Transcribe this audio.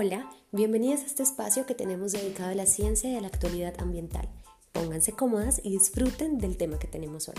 Hola, bienvenidas a este espacio que tenemos dedicado a la ciencia y a la actualidad ambiental. Pónganse cómodas y disfruten del tema que tenemos hoy.